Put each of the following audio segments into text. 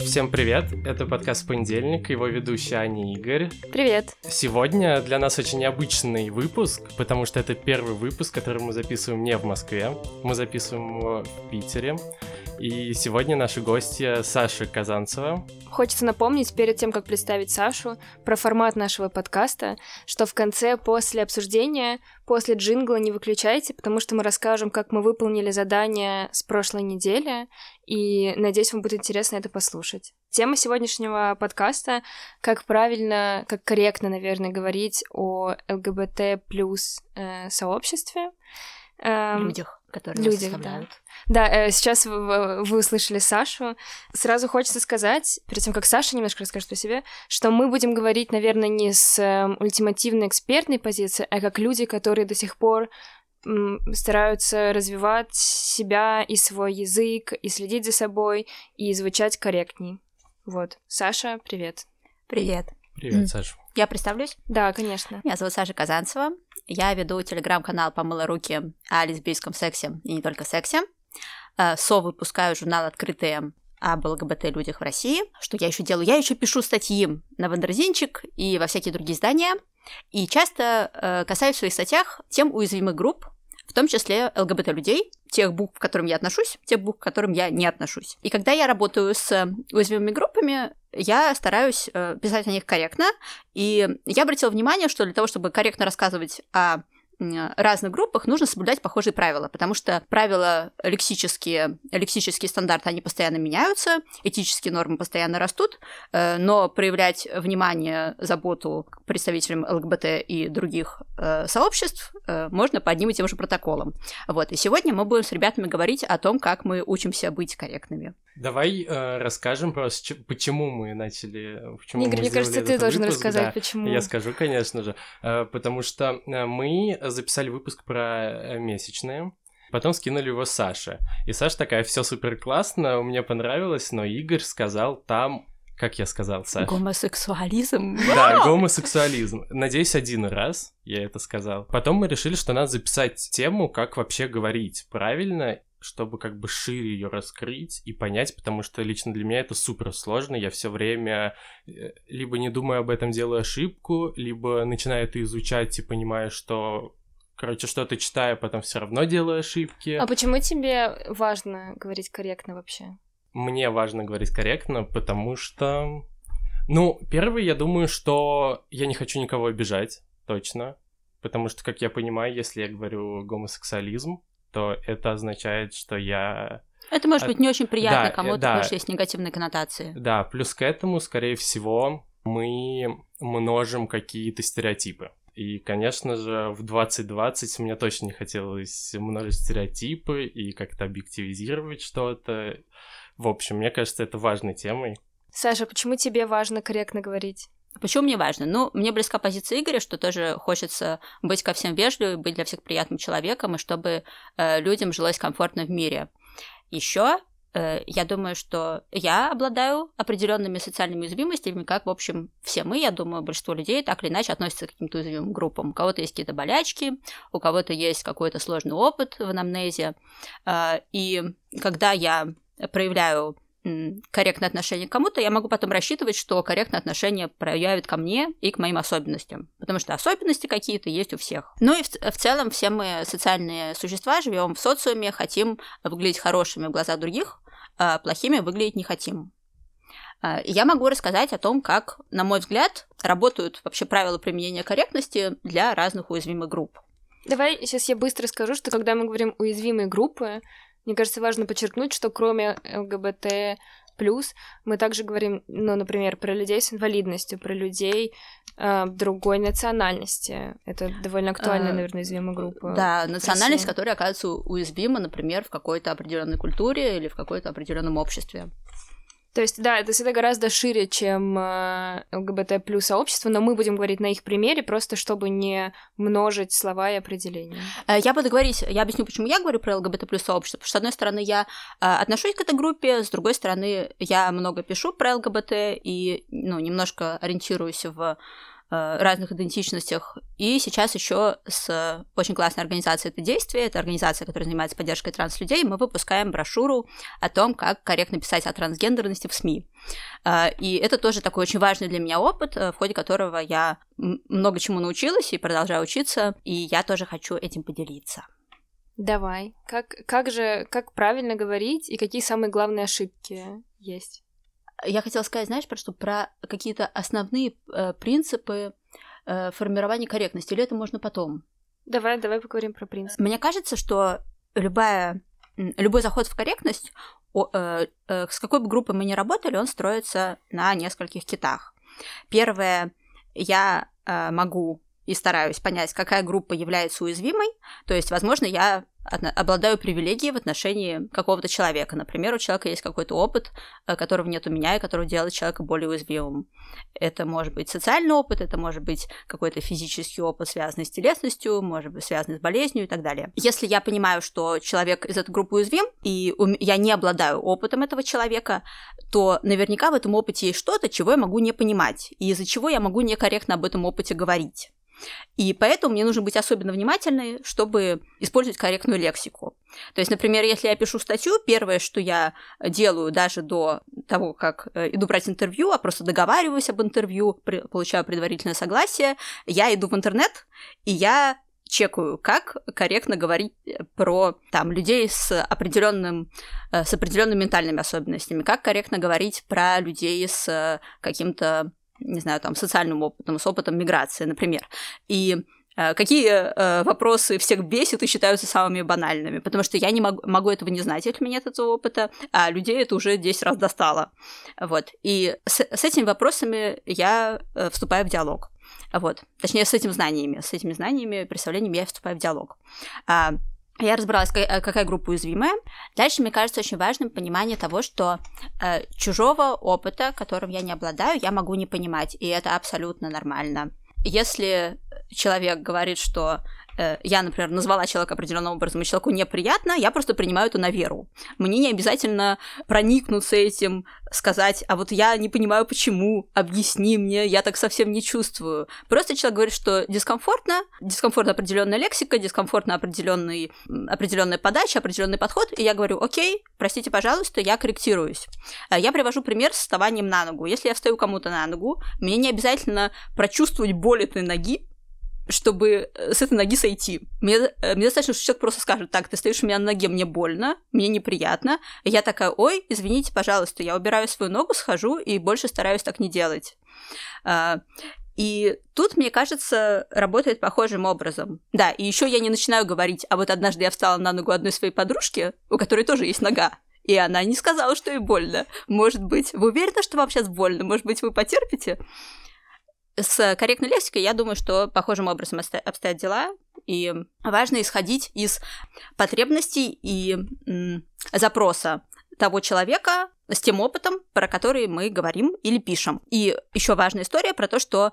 Всем привет! Это подкаст «Понедельник», его ведущий Аня Игорь. Привет! Сегодня для нас очень необычный выпуск, потому что это первый выпуск, который мы записываем не в Москве, мы записываем его в Питере. И сегодня наши гости Саша Казанцева. Хочется напомнить перед тем, как представить Сашу, про формат нашего подкаста, что в конце, после обсуждения, после джингла не выключайте, потому что мы расскажем, как мы выполнили задание с прошлой недели, и надеюсь, вам будет интересно это послушать. Тема сегодняшнего подкаста — как правильно, как корректно, наверное, говорить о ЛГБТ плюс э, сообществе. Эм, людях, которые людях, да. Да, э, сейчас вы, вы услышали Сашу. Сразу хочется сказать, перед тем, как Саша немножко расскажет про себя, что мы будем говорить, наверное, не с э, ультимативной экспертной позиции, а как люди, которые до сих пор стараются развивать себя и свой язык, и следить за собой, и звучать корректней. Вот. Саша, привет. Привет. Привет, Саша. Я представлюсь? Да, конечно. Меня зовут Саша Казанцева. Я веду телеграм-канал «Помыла руки» о лесбийском сексе и не только сексе. Э, Со-выпускаю журнал «Открытые» об ЛГБТ-людях в России. Что я еще делаю? Я еще пишу статьи на Вандерзинчик и во всякие другие издания. И часто э, касаюсь в своих статьях тем уязвимых групп, в том числе ЛГБТ-людей, тех букв, к которым я отношусь, тех букв, к которым я не отношусь. И когда я работаю с уязвимыми группами, я стараюсь э, писать о них корректно, и я обратила внимание, что для того, чтобы корректно рассказывать о разных группах нужно соблюдать похожие правила, потому что правила лексические, лексические стандарты, они постоянно меняются, этические нормы постоянно растут, э, но проявлять внимание, заботу к представителям ЛГБТ и других э, сообществ э, можно по одним и тем же протоколам. Вот, и сегодня мы будем с ребятами говорить о том, как мы учимся быть корректными. Давай э, расскажем просто, почему мы начали... Почему Игорь, мы мне кажется, ты должен выпуск. рассказать, да, почему. Я скажу, конечно же. Э, потому что мы записали выпуск про э, месячные. Потом скинули его Саше. И Саша такая, все супер классно, мне понравилось, но Игорь сказал там как я сказал, Саша? Гомосексуализм. Да, гомосексуализм. Надеюсь, один раз я это сказал. Потом мы решили, что надо записать тему, как вообще говорить правильно, чтобы как бы шире ее раскрыть и понять, потому что лично для меня это супер сложно. Я все время э, либо не думаю об этом, делаю ошибку, либо начинаю это изучать и понимаю, что Короче, что-то читаю, потом все равно делаю ошибки. А почему тебе важно говорить корректно вообще? Мне важно говорить корректно, потому что... Ну, первый, я думаю, что я не хочу никого обижать, точно. Потому что, как я понимаю, если я говорю гомосексуализм, то это означает, что я... Это может быть не очень приятно да, кому-то, да, потому что есть негативные коннотации. Да, плюс к этому, скорее всего, мы множим какие-то стереотипы. И, конечно же, в 2020 мне точно не хотелось множить стереотипы и как-то объективизировать что-то. В общем, мне кажется, это важной темой. Саша, почему тебе важно корректно говорить? Почему мне важно? Ну, мне близка позиция Игоря, что тоже хочется быть ко всем вежливым, быть для всех приятным человеком, и чтобы э, людям жилось комфортно в мире. Еще я думаю, что я обладаю определенными социальными уязвимостями, как, в общем, все мы, я думаю, большинство людей так или иначе относятся к каким-то уязвимым группам. У кого-то есть какие-то болячки, у кого-то есть какой-то сложный опыт в анамнезе. Э, и когда я проявляю корректное отношение к кому-то, я могу потом рассчитывать, что корректное отношение проявит ко мне и к моим особенностям. Потому что особенности какие-то есть у всех. Ну и в, в целом все мы социальные существа, живем в социуме, хотим выглядеть хорошими в глазах других, а плохими выглядеть не хотим. А, я могу рассказать о том, как, на мой взгляд, работают вообще правила применения корректности для разных уязвимых групп. Давай сейчас я быстро скажу, что когда мы говорим уязвимые группы, мне кажется, важно подчеркнуть, что кроме ЛГБТ плюс мы также говорим, ну, например, про людей с инвалидностью, про людей э, другой национальности. Это довольно актуальная, а, наверное, уязвимая группа. Да, национальность, которая оказывается уязвима, например, в какой-то определенной культуре или в какой-то определенном обществе. То есть, да, это всегда гораздо шире, чем э, ЛГБТ плюс сообщество, но мы будем говорить на их примере, просто чтобы не множить слова и определения. Э, я буду говорить, я объясню, почему я говорю про ЛГБТ плюс сообщество. Потому что, с одной стороны, я э, отношусь к этой группе, с другой стороны, я много пишу про ЛГБТ и, ну, немножко ориентируюсь в разных идентичностях. И сейчас еще с очень классной организацией «Это действие», это организация, которая занимается поддержкой транслюдей, мы выпускаем брошюру о том, как корректно писать о трансгендерности в СМИ. Э, и это тоже такой очень важный для меня опыт, в ходе которого я много чему научилась и продолжаю учиться, и я тоже хочу этим поделиться. Давай. Как, как же, как правильно говорить и какие самые главные ошибки есть? Я хотела сказать, знаешь, про что? Про какие-то основные э, принципы э, формирования корректности, или это можно потом? Давай, давай поговорим про принципы. Мне кажется, что любая, любой заход в корректность, о, э, э, с какой бы группой мы ни работали, он строится на нескольких китах. Первое, я э, могу и стараюсь понять, какая группа является уязвимой. То есть, возможно, я обладаю привилегией в отношении какого-то человека. Например, у человека есть какой-то опыт, э, которого нет у меня, и который делает человека более уязвимым. Это может быть социальный опыт, это может быть какой-то физический опыт, связанный с телесностью, может быть связанный с болезнью и так далее. Если я понимаю, что человек из этой группы уязвим, и я не обладаю опытом этого человека, то наверняка в этом опыте есть что-то, чего я могу не понимать, и из-за чего я могу некорректно об этом опыте говорить. И поэтому мне нужно быть особенно внимательной, чтобы использовать корректную лексику. То есть, например, если я пишу статью, первое, что я делаю даже до того, как э, иду брать интервью, а просто договариваюсь об интервью, получаю предварительное согласие, я иду в интернет, и я чекаю, как корректно говорить про там людей с определенным э, с определенными ментальными особенностями, как корректно говорить про людей с э, каким-то не знаю, там, социальным опытом, с опытом миграции, например. И э, какие э, вопросы всех бесит и считаются самыми банальными, потому что я не могу, могу этого не знать, если у меня нет этого опыта, а людей это уже 10 раз достало. Вот. И с, с этими вопросами я э, вступаю в диалог. Вот. Точнее, с этими знаниями, с этими знаниями, представлениями я вступаю в диалог. А, я разобралась, э, какая группа уязвимая. Дальше, мне кажется, очень важным понимание того, что э, чужого опыта, которым я не обладаю, я могу не понимать, и это абсолютно нормально. Если человек говорит, что Э, я, например, назвала человека определенным образом, и человеку неприятно, я просто принимаю это на веру. Мне не обязательно проникнуться этим, сказать, а вот я не понимаю, почему, объясни мне, я так совсем не чувствую. Просто человек говорит, что дискомфортно, дискомфортна определенная лексика, дискомфортна определенный, определенная подача, определенный подход, и я говорю, окей, простите, пожалуйста, я корректируюсь. Э, я привожу пример с вставанием на ногу. Если я встаю кому-то на ногу, мне не обязательно прочувствовать боль этой ноги, чтобы э, с этой ноги сойти. Мне, э, мне достаточно, что человек просто скажет, так, ты стоишь у меня на ноге, мне больно, мне неприятно. И я такая, ой, извините, пожалуйста, я убираю свою ногу, схожу и больше стараюсь так не делать. А, и тут, мне кажется, работает похожим образом. Да, и еще я не начинаю говорить, а вот однажды я встала на ногу одной своей подружки, у которой тоже есть нога. И она не сказала, что ей больно. Может быть, вы уверены, что вам сейчас больно? Может быть, вы потерпите? С корректной лексикой, я думаю, что похожим образом обстоят дела, и важно исходить из потребностей и запроса того человека с тем опытом, про который мы говорим или пишем. И еще важная история про то, что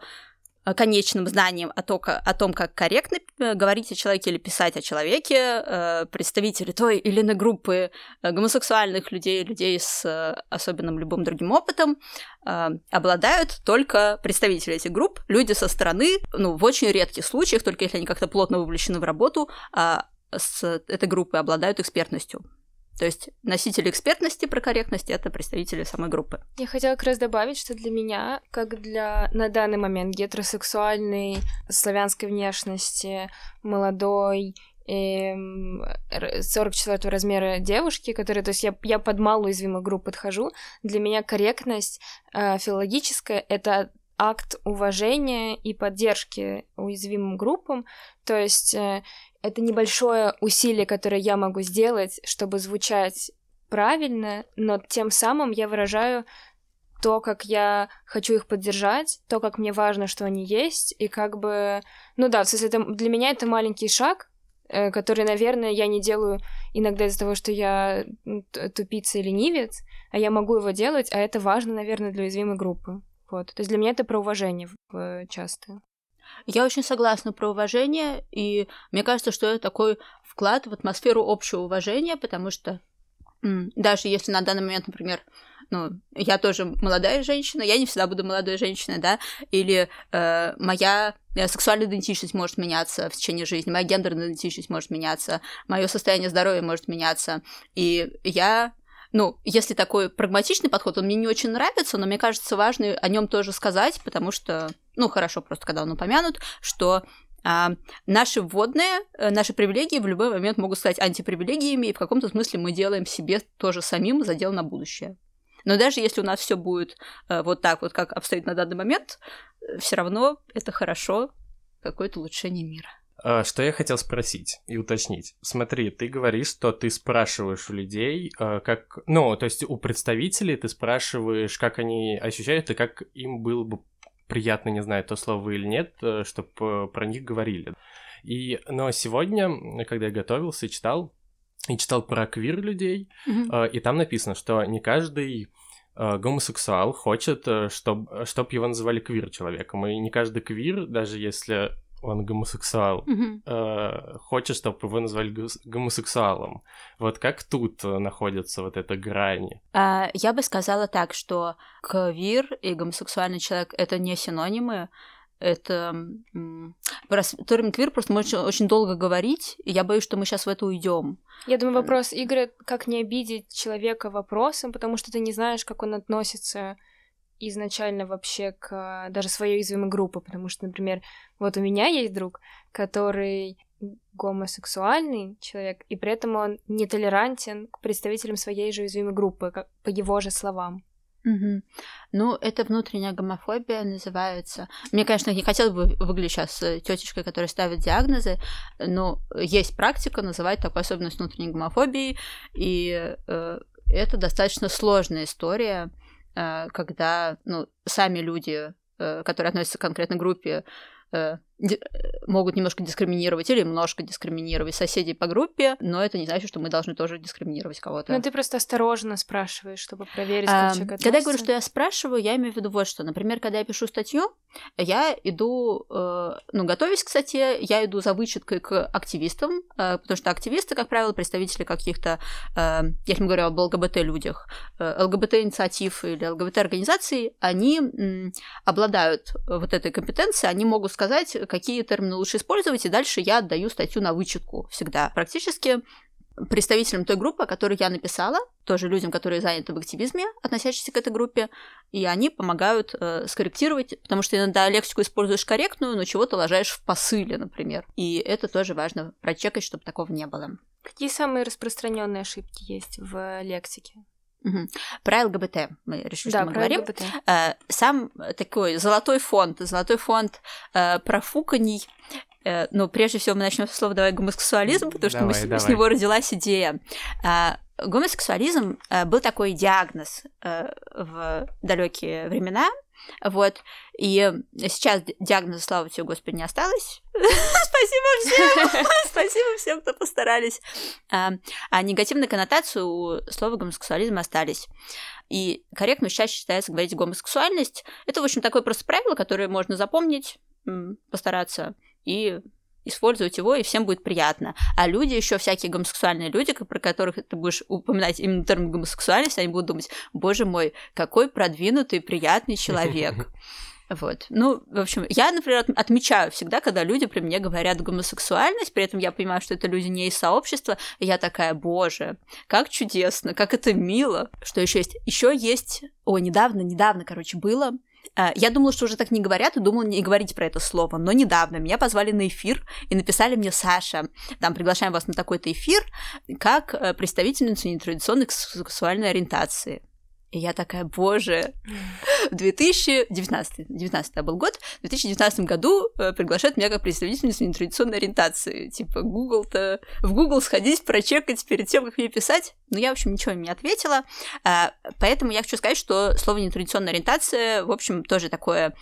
конечным знанием о, то, о том, как корректно э, говорить о человеке или писать о человеке, э, представители той или иной группы гомосексуальных людей, людей с особенным любым другим опытом, обладают только представители этих групп, люди со стороны, ну, в очень редких случаях, только если они как-то плотно вовлечены в работу, а с этой группой обладают экспертностью. То есть носители экспертности про корректность — это представители самой группы. Я хотела как раз добавить, что для меня, как для на данный момент гетеросексуальной, славянской внешности, молодой, 44 эм, размера девушки, которые, то есть я, я под малоуязвимую группу подхожу, для меня корректность э, филологическая — это акт уважения и поддержки уязвимым группам, то есть э, это небольшое усилие, которое я могу сделать, чтобы звучать правильно, но тем самым я выражаю то, как я хочу их поддержать, то, как мне важно, что они есть, и как бы... Ну да, то это, для меня это маленький шаг, э, который, наверное, я не делаю иногда из-за того, что я тупица или ленивец, а я могу его делать, а это важно, наверное, для уязвимой группы. Вот. То есть для меня это про уважение часто. Я очень согласна про уважение, и мне кажется, что это такой вклад в атмосферу общего уважения, потому что даже если на данный момент, например, ну, я тоже молодая женщина, я не всегда буду молодой женщиной, да, или э, моя э, сексуальная идентичность может меняться в течение жизни, моя гендерная идентичность может меняться, мое состояние здоровья может меняться, и я ну, если такой прагматичный подход, он мне не очень нравится, но мне кажется важно о нем тоже сказать, потому что, ну, хорошо просто, когда он упомянут, что а, наши вводные, э, наши привилегии в любой момент могут стать антипривилегиями, и в каком-то смысле мы делаем себе тоже самим задел на будущее. Но даже если у нас все будет э, вот так вот, как обстоит на данный момент, э, все равно это хорошо, какое-то улучшение мира. А, что я хотел спросить и уточнить. Смотри, ты говоришь, что ты спрашиваешь у людей, как... Ну, то есть у представителей ты спрашиваешь, как они ощущают и как им было бы приятно, не знаю, то слово или нет, чтобы про них говорили. И, но сегодня, когда я готовился и читал, и читал про квир людей, mm-hmm. и там написано, что не каждый э, гомосексуал хочет, чтобы э, чтоб его называли квир человеком, и не каждый квир, даже если он гомосексуал, mm-hmm. э, хочет, чтобы его назвали гомосексуалом. Вот как тут находится вот эта грань? А, я бы сказала так, что квир и гомосексуальный человек — это не синонимы, это про термин квир просто можно очень долго говорить, и я боюсь, что мы сейчас в это уйдем. Я думаю, вопрос Игоря, как не обидеть человека вопросом, потому что ты не знаешь, как он относится изначально вообще к даже своей уязвимой группе, потому что, например, вот у меня есть друг, который гомосексуальный человек, и при этом он нетолерантен к представителям своей же уязвимой группы, как, по его же словам. Угу. Ну, это внутренняя гомофобия называется. Мне, конечно, не хотелось бы выглядеть сейчас э, тетечкой, которая ставит диагнозы, но есть практика называть такую особенность внутренней гомофобии, и э, это достаточно сложная история, э, когда ну, сами люди, э, которые относятся к конкретной группе, э, могут немножко дискриминировать или немножко дискриминировать соседей по группе, но это не значит, что мы должны тоже дискриминировать кого-то. Ну, ты просто осторожно спрашиваешь, чтобы проверить, как а, человек относится. Когда я говорю, что я спрашиваю, я имею в виду вот что. Например, когда я пишу статью, я иду, э, ну, готовясь к статье, я иду за вычеткой к активистам, э, потому что активисты, как правило, представители каких-то, э, если мы говорим об ЛГБТ-людях, э, ЛГБТ-инициатив или ЛГБТ-организаций, они м, обладают вот этой компетенцией, они могут сказать, какие термины лучше использовать, и дальше я отдаю статью на вычетку всегда. Практически представителям той группы, о которой я написала, тоже людям, которые заняты в активизме, относящиеся к этой группе, и они помогают э, скорректировать, потому что иногда лексику используешь корректную, но чего-то ложаешь в посыле, например. И это тоже важно прочекать, чтобы такого не было. Какие самые распространенные ошибки есть в лексике? Угу. Про ЛГБТ мы решили, да, что мы говорим. ЛГБТ. Э, сам такой золотой фонд, золотой фонд э, профуканий. Э, ну, прежде всего, мы начнем с слова «давай гомосексуализм», потому что давай, мы, давай. с него родилась идея. Гомосексуализм был такой диагноз в далекие времена, вот. И сейчас диагноза, слава тебе, Господи, не осталось. Спасибо всем! Спасибо всем, кто постарались. А, а негативную коннотацию у слова гомосексуализм остались. И корректно сейчас считается говорить гомосексуальность. Это, в общем, такое просто правило, которое можно запомнить, постараться и использовать его, и всем будет приятно. А люди, еще всякие гомосексуальные люди, про которых ты будешь упоминать именно термин гомосексуальность, они будут думать, боже мой, какой продвинутый, приятный человек. Вот. Ну, в общем, я, например, отмечаю всегда, когда люди при мне говорят гомосексуальность, при этом я понимаю, что это люди не из сообщества, и я такая, боже, как чудесно, как это мило. Что еще есть? Еще есть... О, недавно, недавно, короче, было я думала, что уже так не говорят, и думала не говорить про это слово. Но недавно меня позвали на эфир и написали мне Саша, там, приглашаем вас на такой-то эфир, как э, представительницу нетрадиционной сексуальной ориентации. И я такая, боже, в 2019, 19 был год, в 2019 году э, приглашают меня как представительницу нетрадиционной ориентации. Типа, Google-то, в Google сходить, прочекать перед тем, как мне писать. Но я, в общем, ничего им не ответила. А, поэтому я хочу сказать, что слово нетрадиционная ориентация, в общем, тоже такое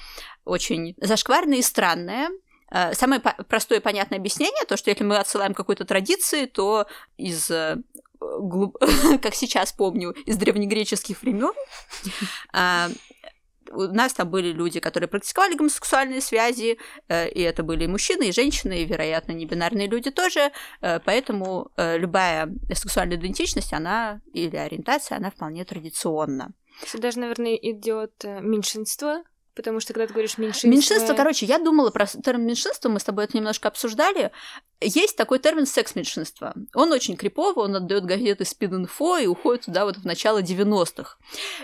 очень зашкварное и странное. А, самое простое и понятное объяснение, то, что если мы отсылаем какой-то традиции, то из глуп... как сейчас помню, из древнегреческих времен. А, у нас там были люди, которые практиковали гомосексуальные связи, э, и это были и мужчины, и женщины, и, вероятно, небинарные люди тоже, э, поэтому э, любая сексуальная идентичность, она или ориентация, она вполне традиционна. Сюда даже, наверное, идет меньшинство, Потому что когда ты говоришь меньшинство... Меньшинство, короче, я думала про термин меньшинство, мы с тобой это немножко обсуждали. Есть такой термин секс-меньшинство. Он очень криповый, он отдает газеты спид-инфо и уходит туда вот в начало 90-х.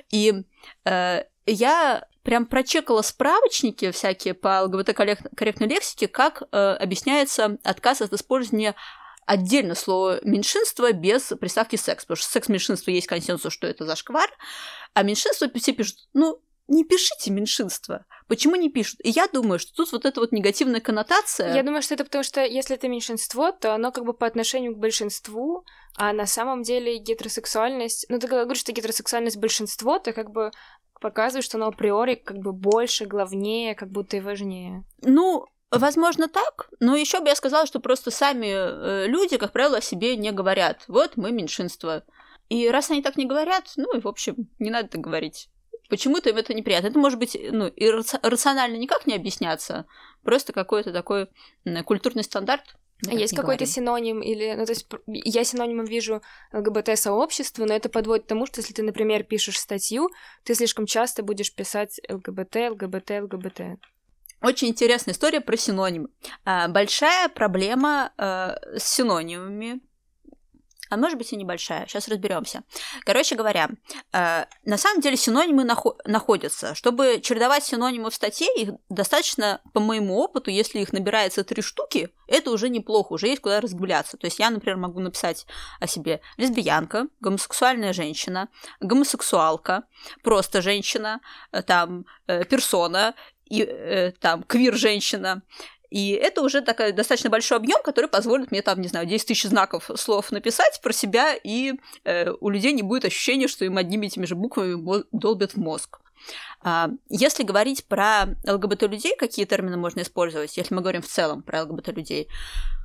И э, я прям прочекала справочники всякие по ЛГБТ-корректной лексике, как э, объясняется отказ от использования отдельно слово меньшинство без приставки секс, потому что секс-меньшинство есть консенсус, что это зашквар, а меньшинство все пишут, ну, не пишите меньшинство. Почему не пишут? И я думаю, что тут вот эта вот негативная коннотация... Я думаю, что это потому, что если это меньшинство, то оно как бы по отношению к большинству, а на самом деле гетеросексуальность... Ну, ты говоришь, что гетеросексуальность большинство, то как бы показывает, что оно априори как бы больше, главнее, как будто и важнее. Ну, Возможно, так, но еще бы я сказала, что просто сами э, люди, как правило, о себе не говорят. Вот мы меньшинство. И раз они так не говорят, ну и, в общем, не надо так говорить. Почему-то им это неприятно. Это может быть, ну, и рационально никак не объясняться, просто какой-то такой культурный стандарт. А есть какой-то синоним или, ну, то есть я синонимом вижу ЛГБТ-сообщество, но это подводит к тому, что если ты, например, пишешь статью, ты слишком часто будешь писать ЛГБТ, ЛГБТ, ЛГБТ. Очень интересная история про синонимы. А, большая проблема а, с синонимами а может быть и небольшая. Сейчас разберемся. Короче говоря, э, на самом деле синонимы нахо- находятся. Чтобы чередовать синонимы в статье, их достаточно, по моему опыту, если их набирается три штуки, это уже неплохо, уже есть куда разгуляться. То есть я, например, могу написать о себе лесбиянка, гомосексуальная женщина, гомосексуалка, просто женщина, э, там, э, персона, и э, там квир-женщина, и это уже такой достаточно большой объем, который позволит мне там, не знаю, 10 тысяч знаков слов написать про себя, и э, у людей не будет ощущения, что им одними и теми же буквами долбят в мозг. А, если говорить про ЛГБТ-людей, какие термины можно использовать, если мы говорим в целом про ЛГБТ-людей?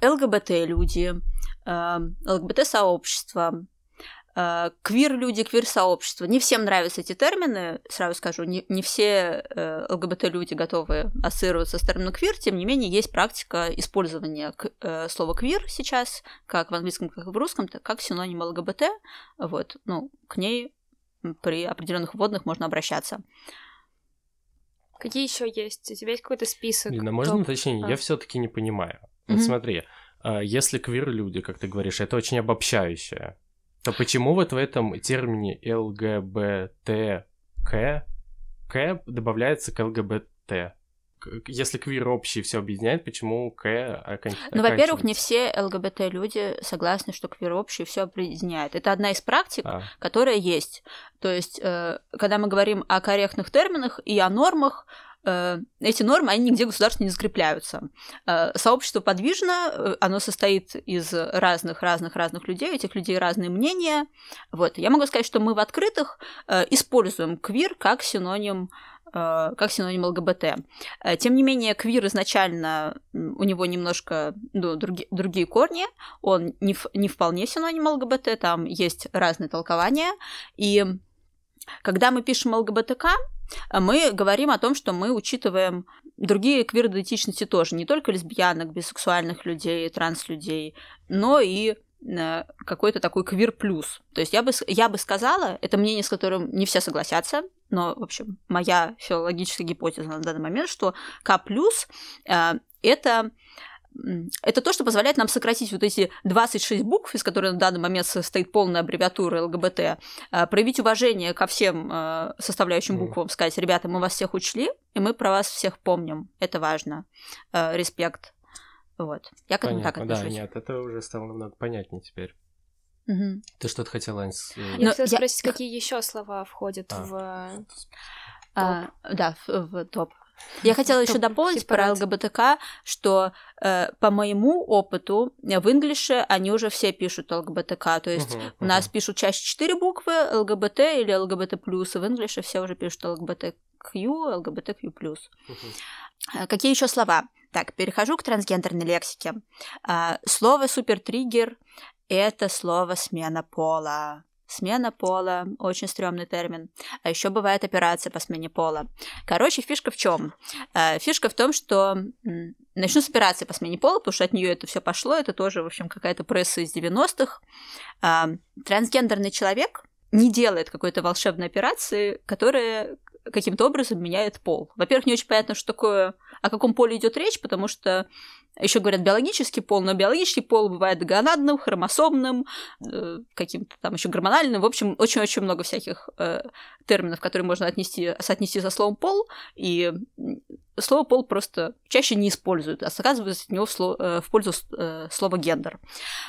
ЛГБТ-люди, э, ЛГБТ-сообщество, квир-люди, квир-сообщество. Не всем нравятся эти термины, сразу скажу, не, не все э, ЛГБТ-люди готовы ассоциироваться с термином квир, тем не менее есть практика использования к, э, слова квир сейчас, как в английском, как и в русском, так, как синоним ЛГБТ, вот, ну, к ней при определенных вводных можно обращаться. Какие еще есть? У тебя есть какой-то список? Лина, можно уточнение? А. Я все-таки не понимаю. Mm-hmm. Вот смотри, а, если квир-люди, как ты говоришь, это очень обобщающее то почему вот в этом термине ЛГБТК К добавляется к ЛГБТ? Если квир общий все объединяет, почему К окончательно? Ну, во-первых, не все ЛГБТ-люди согласны, что квир общий все объединяет. Это одна из практик, а. которая есть. То есть, э, когда мы говорим о корректных терминах и о нормах, эти нормы, они нигде государственно не закрепляются. Э, сообщество подвижно, э, оно состоит из разных-разных-разных людей, у этих людей разные мнения. Вот. Я могу сказать, что мы в открытых используем квир как синоним как синоним ЛГБТ. Тем не менее, квир изначально, у него немножко ну, други, другие корни, он не, не вполне синоним ЛГБТ, там есть разные толкования, и когда мы пишем ЛГБТК, мы говорим о том, что мы учитываем другие квир-идентичности тоже, не только лесбиянок, бисексуальных людей, транс-людей, но и э, какой-то такой квир плюс. То есть я бы, я бы сказала, это мнение, с которым не все согласятся, но, в общем, моя филологическая гипотеза на данный момент, что К плюс э, это это то, что позволяет нам сократить вот эти 26 букв, из которых на данный момент состоит полная аббревиатура ЛГБТ, а, проявить уважение ко всем а, составляющим буквам, сказать, ребята, мы вас всех учли, и мы про вас всех помним. Это важно. А, респект. Вот. Я к этому Понятно, так отношусь. Да, нет, это уже стало намного понятнее теперь. Угу. Ты что-то хотела, Анс? Э, я хотела спросить, я... какие еще слова входят а. в... А, да, в, в топ. Я хотела еще дополнить про ЛГБТК, что э, по моему опыту в инглише они уже все пишут ЛГБТК, то есть у нас пишут чаще четыре буквы ЛГБТ или ЛГБТ плюс, в инглише все уже пишут ЛГБТК, ЛГБТК плюс. Uh-huh. Какие еще слова? Так, перехожу к трансгендерной лексике. А, слово супертриггер – это слово смена пола. Смена пола, очень стрёмный термин. А еще бывает операция по смене пола. Короче, фишка в чем? Э, фишка в том, что начну с операции по смене пола, потому что от нее это все пошло. Это тоже, в общем, какая-то пресса из 90-х. Трансгендерный человек не делает какой-то волшебной операции, которая каким-то образом меняет пол. Во-первых, не очень понятно, что такое, о каком поле идет речь, потому что еще говорят биологический пол, но биологический пол бывает гонадным, хромосомным, э, каким-то там еще гормональным. В общем, очень-очень много всяких э, терминов, которые можно отнести, соотнести со словом пол, и слово пол просто чаще не используют, а оказывается от него в, сло, э, в пользу э, слова гендер.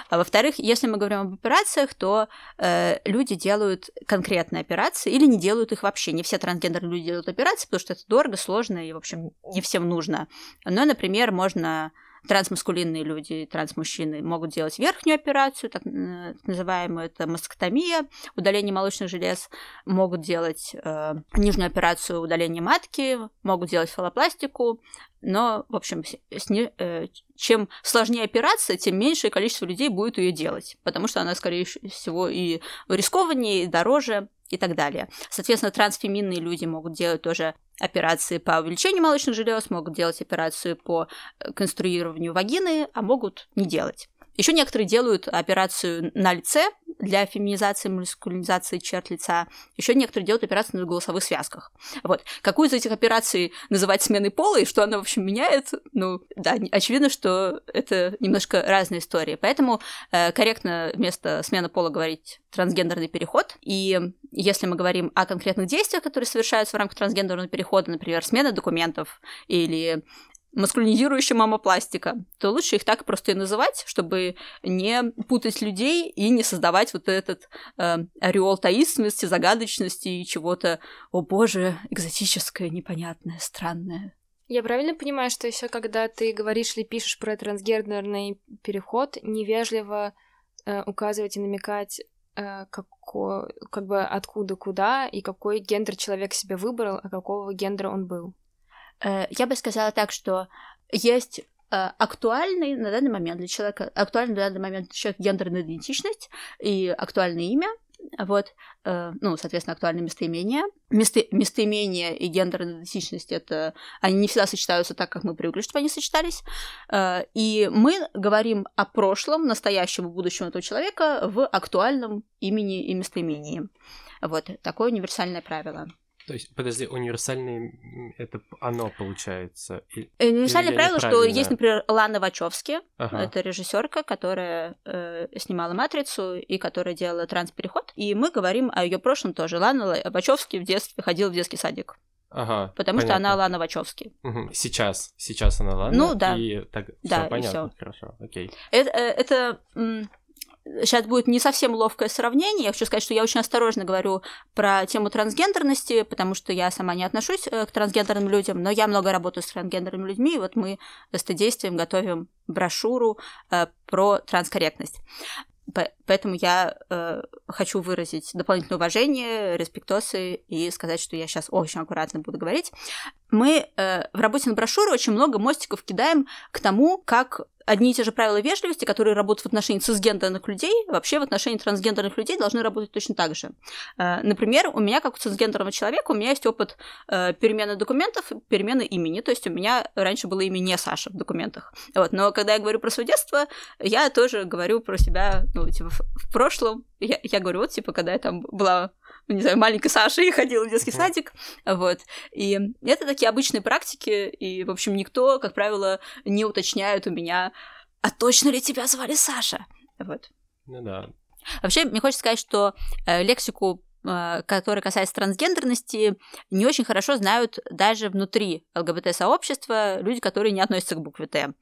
А во-вторых, если мы говорим об операциях, то э, люди делают конкретные операции или не делают их вообще. Не все трансгендерные люди делают операции, потому что это дорого, сложно и, в общем, не всем нужно. Но, например, можно трансмаскулинные люди, трансмужчины могут делать верхнюю операцию, так, э, называемую, это мастектомия, удаление молочных желез, могут делать э, нижнюю операцию удаления матки, могут делать фалопластику, но, в общем, сни, э, чем сложнее операция, тем меньшее количество людей будет ее делать, потому что она, скорее всего, и рискованнее, и дороже, и так далее. Соответственно, трансфеминные люди могут делать тоже операции по увеличению молочных желез, могут делать операцию по э, конструированию вагины, а могут не делать. Еще некоторые делают операцию на лице для феминизации, маскулинизации черт лица. Еще некоторые делают операцию на голосовых связках. Вот. Какую из этих операций называть сменой пола и что она, в общем, меняет, ну, да, очевидно, что это немножко разные истории. Поэтому э, корректно вместо смены пола говорить трансгендерный переход. И если мы говорим о конкретных действиях, которые совершаются в рамках трансгендерного перехода, например, смена документов или маскулинизирующая мамопластика, то лучше их так просто и называть, чтобы не путать людей и не создавать вот этот э, ореол таинственности, загадочности и чего-то, о боже, экзотическое, непонятное, странное. Я правильно понимаю, что еще когда ты говоришь или пишешь про трансгендерный переход, невежливо э, указывать и намекать, э, какой, как бы откуда куда и какой гендер человек себе выбрал, а какого гендера он был? Э, я бы сказала так, что есть э, актуальный на данный момент для человека, актуальный на данный момент для человека гендерная идентичность и актуальное имя, вот, э, ну, соответственно, актуальное местоимение. Место, местоимение и гендерная идентичность это они не всегда сочетаются так, как мы привыкли, чтобы они сочетались. И мы говорим о прошлом, настоящем и будущем этого человека в актуальном имени и местоимении. Вот, такое универсальное правило. То есть, подожди, универсальное это оно получается? Э, универсальное правило, что есть, например, Лана Вачовски, ага. это режиссерка, которая э, снимала Матрицу и которая делала транспереход. И мы говорим о ее прошлом тоже. Лана Вачовски в детстве ходила в детский садик. Ага. Потому понятно. что она Лана Вачовски. Угу. Сейчас, сейчас она Лана. Ну да. И так, да, всё понятно, всё. хорошо, окей. Это, э, это сейчас будет не совсем ловкое сравнение. Я хочу сказать, что я очень осторожно говорю про тему трансгендерности, потому что я сама не отношусь э, к трансгендерным людям, но я много работаю с трансгендерными людьми, и вот мы с действием готовим брошюру э, про транскорректность. Поэтому я э, хочу выразить дополнительное уважение, респектосы и сказать, что я сейчас очень аккуратно буду говорить. Мы э, в работе над брошюрой очень много мостиков кидаем к тому, как одни и те же правила вежливости, которые работают в отношении цисгендерных людей, вообще в отношении трансгендерных людей должны работать точно так же. Э, например, у меня, как у цисгендерного человека, у меня есть опыт э, перемены документов, перемены имени. То есть у меня раньше было имя не Саша в документах. Вот. Но когда я говорю про свое детство, я тоже говорю про себя, ну, типа, в прошлом. Я, я говорю, вот, типа, когда я там была ну, не знаю, маленькой Сашей ходила в детский садик, вот. И это такие обычные практики, и, в общем, никто, как правило, не уточняет у меня, а точно ли тебя звали Саша? Вот. Ну да. Вообще, мне хочется сказать, что э, лексику э, которая касается трансгендерности, не очень хорошо знают даже внутри ЛГБТ-сообщества люди, которые не относятся к букве Т.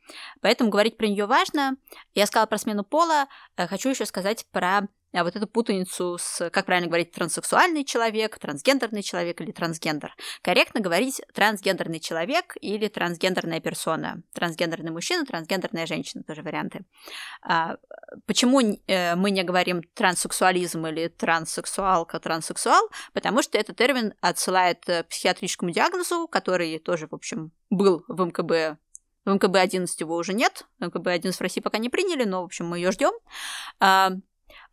Поэтому говорить про нее важно. Я сказала про смену пола, э, хочу еще сказать про вот эту путаницу с, как правильно говорить, транссексуальный человек, трансгендерный человек или трансгендер. Корректно говорить трансгендерный человек или трансгендерная персона. Трансгендерный мужчина, трансгендерная женщина, тоже варианты. А, почему э, мы не говорим транссексуализм или транссексуалка, транссексуал? Потому что этот термин отсылает к психиатрическому диагнозу, который тоже, в общем, был в МКБ в МКБ-11 его уже нет. МКБ-11 в России пока не приняли, но, в общем, мы ее ждем.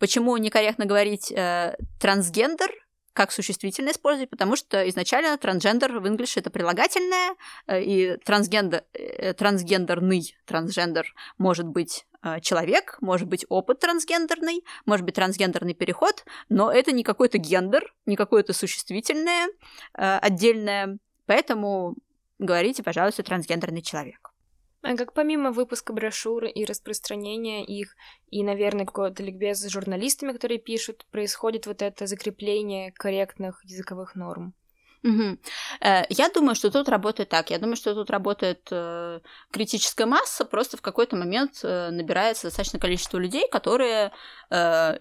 Почему некорректно говорить э, трансгендер? как существительное использовать, потому что изначально трансгендер в инглише это прилагательное, э, и трансгендер, э, трансгендерный трансгендер может быть э, человек, может быть опыт трансгендерный, может быть трансгендерный переход, но это не какой-то гендер, не какое-то существительное отдельное, поэтому говорите, пожалуйста, трансгендерный человек. А как помимо выпуска брошюр и распространения их, и, наверное, какого-то ликбез с журналистами, которые пишут, происходит вот это закрепление корректных языковых норм? Угу. Я думаю, что тут работает так. Я думаю, что тут работает э, критическая масса, просто в какой-то момент э, набирается достаточно количество людей, которые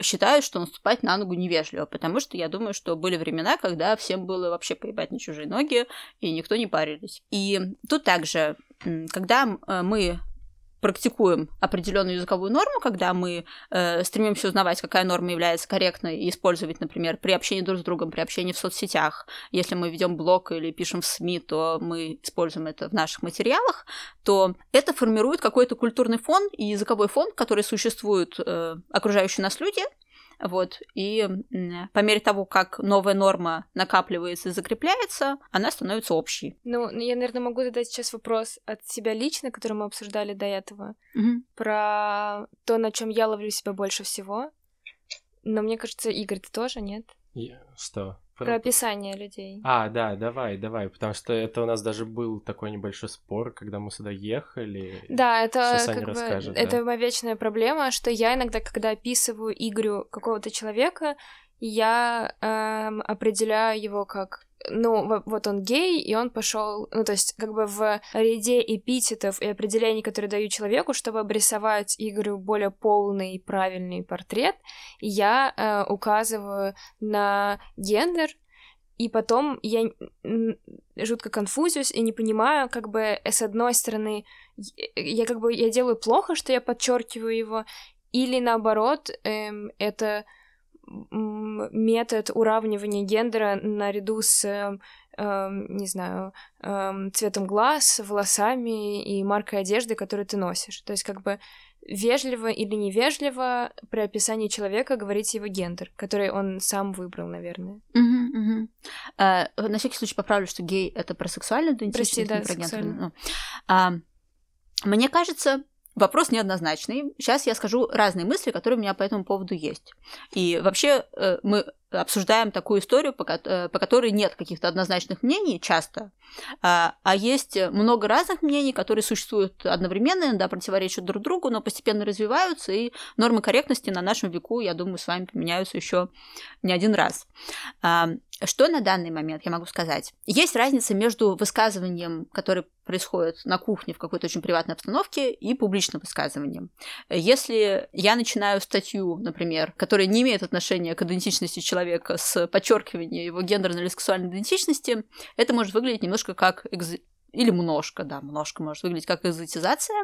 считают, что наступать на ногу невежливо, потому что я думаю, что были времена, когда всем было вообще поебать на чужие ноги, и никто не парились. И тут также, когда э, мы практикуем определенную языковую норму, когда мы э, стремимся узнавать, какая норма является корректной, и использовать, например, при общении друг с другом, при общении в соцсетях. Если мы ведем блог или пишем в СМИ, то мы используем это в наших материалах, то это формирует какой-то культурный фон и языковой фон, который существует э, окружающие нас люди, вот. И по мере того, как новая норма накапливается и закрепляется, она становится общей. Ну, я, наверное, могу задать сейчас вопрос от себя лично, который мы обсуждали до этого, угу. про то, на чем я ловлю себя больше всего. Но мне кажется, Игорь, ты тоже, нет? Что? Про описание людей. А, да, давай, давай, потому что это у нас даже был такой небольшой спор, когда мы сюда ехали. Да, это как бы, да. это моя вечная проблема, что я иногда, когда описываю Игорю какого-то человека, я эм, определяю его как ну, вот он гей, и он пошел, ну, то есть, как бы в ряде эпитетов и определений, которые даю человеку, чтобы обрисовать Игорю более полный и правильный портрет, я э, указываю на гендер, и потом я жутко конфузюсь и не понимаю, как бы, с одной стороны, я как бы, я делаю плохо, что я подчеркиваю его, или наоборот, эм, это метод уравнивания гендера наряду с, э, э, не знаю, э, цветом глаз, волосами и маркой одежды, которую ты носишь. То есть как бы вежливо или невежливо при описании человека говорить его гендер, который он сам выбрал, наверное. Угу, угу. А, на всякий случай поправлю, что гей — это про сексуальную идентичность, Прости, да, про сексуальную. Ну, а, мне кажется, Вопрос неоднозначный. Сейчас я скажу разные мысли, которые у меня по этому поводу есть. И вообще э, мы обсуждаем такую историю, по, э, по которой нет каких-то однозначных мнений часто, а, а есть много разных мнений, которые существуют одновременно, иногда противоречат друг другу, но постепенно развиваются, и нормы корректности на нашем веку, я думаю, с вами поменяются еще не один раз. Что на данный момент я могу сказать? Есть разница между высказыванием, которое происходит на кухне в какой-то очень приватной обстановке, и публичным высказыванием. Если я начинаю статью, например, которая не имеет отношения к идентичности человека с подчеркиванием его гендерной или сексуальной идентичности, это может выглядеть немножко как экз... или множко, да, множко может выглядеть как экзотизация.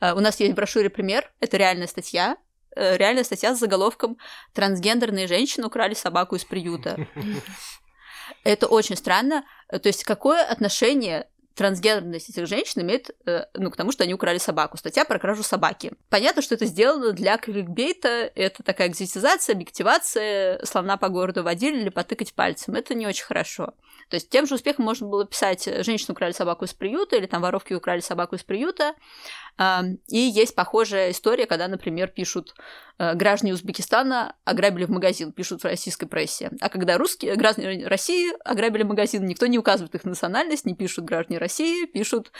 Э, у нас есть в брошюре пример, это реальная статья, Э, реальная статья с заголовком «Трансгендерные женщины украли собаку из приюта». Это очень странно. То есть какое отношение трансгендерность этих женщин имеет э, ну, к тому, что они украли собаку. Статья про кражу собаки. Понятно, что это сделано для кликбейта, это такая экзотизация, объективация, слона по городу водили или потыкать пальцем. Это не очень хорошо. То есть тем же успехом можно было писать «женщину украли собаку из приюта» или там «воровки украли собаку из приюта». И есть похожая история, когда, например, пишут э, «граждане Узбекистана ограбили в магазин», пишут в российской прессе. А когда русские, граждане России ограбили магазин, никто не указывает их национальность, не пишут «граждане России», пишут,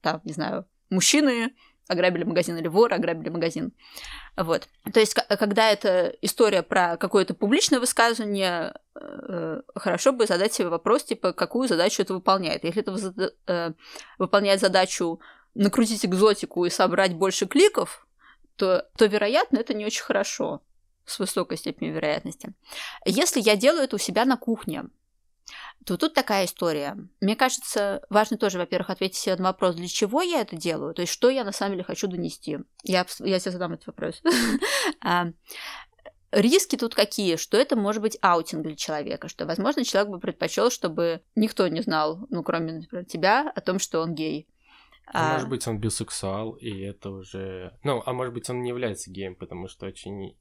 там, не знаю, мужчины ограбили магазин или вор ограбили магазин. Вот. То есть, когда это история про какое-то публичное высказывание, э, хорошо бы задать себе вопрос, типа, какую задачу это выполняет. Если это э, выполняет задачу накрутить экзотику и собрать больше кликов, то, то, вероятно, это не очень хорошо с высокой степенью вероятности. Если я делаю это у себя на кухне, то тут такая история. Мне кажется, важно тоже, во-первых, ответить себе на вопрос, для чего я это делаю, то есть что я на самом деле хочу донести. Я, я тебе задам этот вопрос. А, риски тут какие? Что это может быть аутинг для человека, что, возможно, человек бы предпочел, чтобы никто не знал, ну, кроме, например, тебя, о том, что он гей. А, а... Может быть, он бисексуал, и это уже... Ну, а может быть, он не является геем, потому что очень...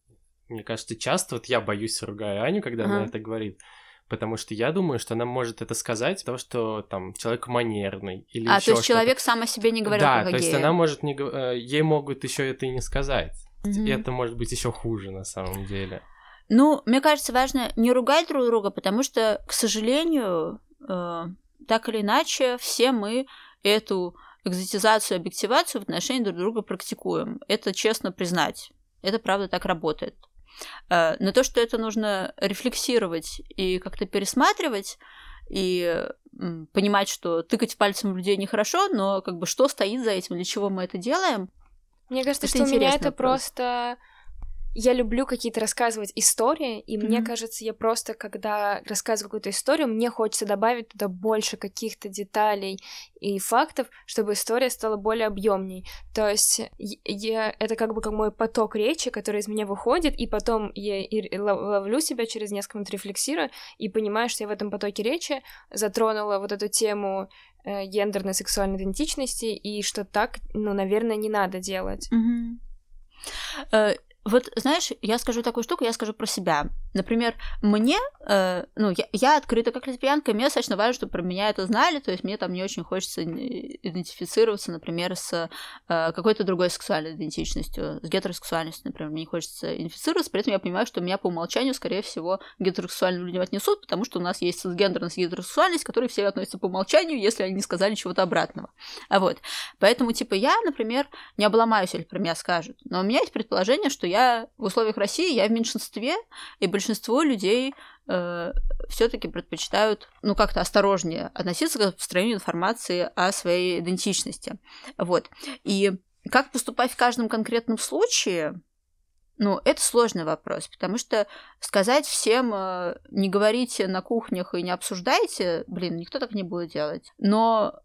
Мне кажется, часто вот я боюсь, ругаю Аню, когда ага. она это говорит, Потому что я думаю, что она может это сказать, потому что там человек манерный или А, то есть человек сам о себе не говорил Да, то есть она может не... э, Ей могут еще это и не сказать. Мгм. И это может быть еще хуже на самом деле. Ну, мне кажется, важно не ругать друг друга, потому что, к сожалению, э, так или иначе, все мы эту экзотизацию, объективацию в отношении друг друга практикуем. Это честно признать. Это правда так работает. Э, Но то, что это нужно рефлексировать и как-то пересматривать, и понимать, что тыкать пальцем в людей нехорошо, но как бы что стоит за этим, для чего мы это делаем, Мне кажется, Это что у меня это вопрос. просто... Я люблю какие-то рассказывать истории, и мне Мгм. кажется, я просто, когда рассказываю какую-то историю, мне хочется добавить туда больше каких-то деталей и фактов, чтобы история стала более объемней. То есть я, это как бы как мой поток речи, который из меня выходит, и потом я и лов- ловлю себя через несколько минут рефлексирую и понимаю, что я в этом потоке речи затронула вот эту тему э, гендерной сексуальной идентичности, и что так, ну, наверное, не надо делать. Мгм. Вот, знаешь, я скажу такую штуку, я скажу про себя. Например, мне, э, ну, я, я открыта как лесбиянка, мне достаточно важно, чтобы про меня это знали, то есть мне там не очень хочется идентифицироваться, например, с э, какой-то другой сексуальной идентичностью, с гетеросексуальностью, например, мне не хочется идентифицироваться, при этом я понимаю, что меня по умолчанию, скорее всего, гетеросексуальным людям отнесут, потому что у нас есть гендерность и гетеросексуальность, которые все относятся по умолчанию, если они не сказали чего-то обратного. А вот. Поэтому, типа, я, например, не обломаюсь, если про меня скажут. Но у меня есть предположение, что я в условиях России, я в меньшинстве, и большинство людей все-таки предпочитают, ну, как-то осторожнее относиться к распространению информации о своей идентичности. Вот. И как поступать в каждом конкретном случае, ну, это сложный вопрос, потому что сказать всем э, не говорите на кухнях и не обсуждайте, блин, никто так не будет делать. Но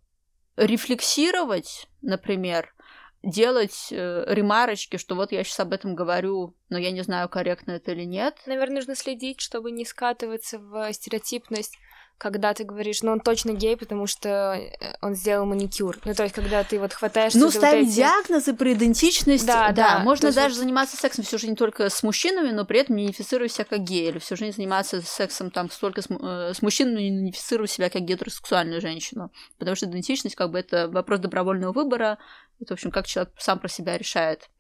рефлексировать, например, делать э, ремарочки, что вот я сейчас об этом говорю, но я не знаю, корректно это или нет. Наверное, нужно следить, чтобы не скатываться в стереотипность, когда ты говоришь, ну он точно гей, потому что э, он сделал маникюр. Ну, то есть, когда ты вот хватаешься Ну, ставить вот эти... диагнозы про идентичность, Да, да, да, можно даже вот- заниматься сексом всю жизнь только с мужчинами, но при этом не идентифицируя себя как гей, или всю жизнь заниматься сексом там столько с, э, с мужчинами, но не идентифицируя себя как гетеросексуальную женщину. Потому что идентичность, как бы, это вопрос добровольного выбора, это, в общем, как человек сам про себя решает.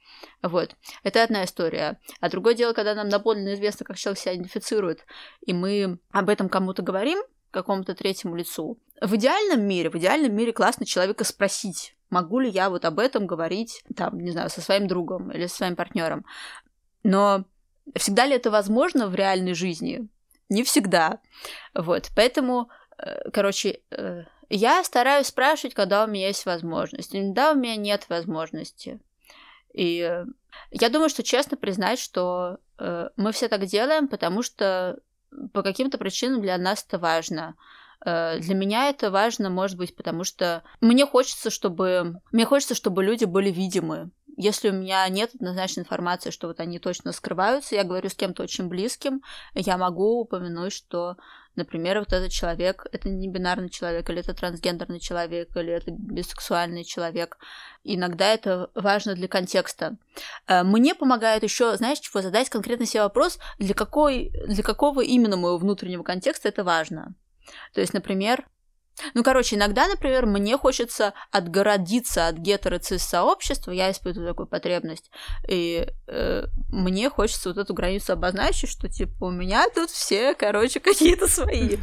Вот. Это одна история. А другое дело, когда нам доподлинно известно, как человек себя идентифицирует, и мы об этом кому-то говорим, какому-то третьему лицу. В идеальном мире, в идеальном мире классно человека спросить, могу ли я вот об этом говорить, там, не знаю, со своим другом или со своим партнером. Но всегда ли это возможно в реальной жизни? Не всегда. Вот. Поэтому, э, короче, э, я стараюсь спрашивать, когда у меня есть возможность. Иногда у меня нет возможности. И э, я думаю, что честно признать, что мы все так делаем, потому что по каким-то причинам для нас это важно. Э, Для меня это важно, может быть, потому что мне хочется, чтобы мне хочется, чтобы люди были видимы. Если у меня нет однозначной информации, что вот они точно скрываются, я говорю с кем-то очень близким, я могу упомянуть, что, например, вот этот человек, это не бинарный человек, или это трансгендерный человек, или это бисексуальный человек. Иногда это важно для контекста. Э, Мне помогает еще, знаешь, чего задать конкретно себе вопрос, для, какой, для какого именно моего внутреннего контекста это важно. То есть, например, ну, короче, иногда, например, мне хочется отгородиться от гетероцис-сообщества, я испытываю такую потребность, и э, мне хочется вот эту границу обозначить, что, типа, у меня тут все, короче, какие-то свои.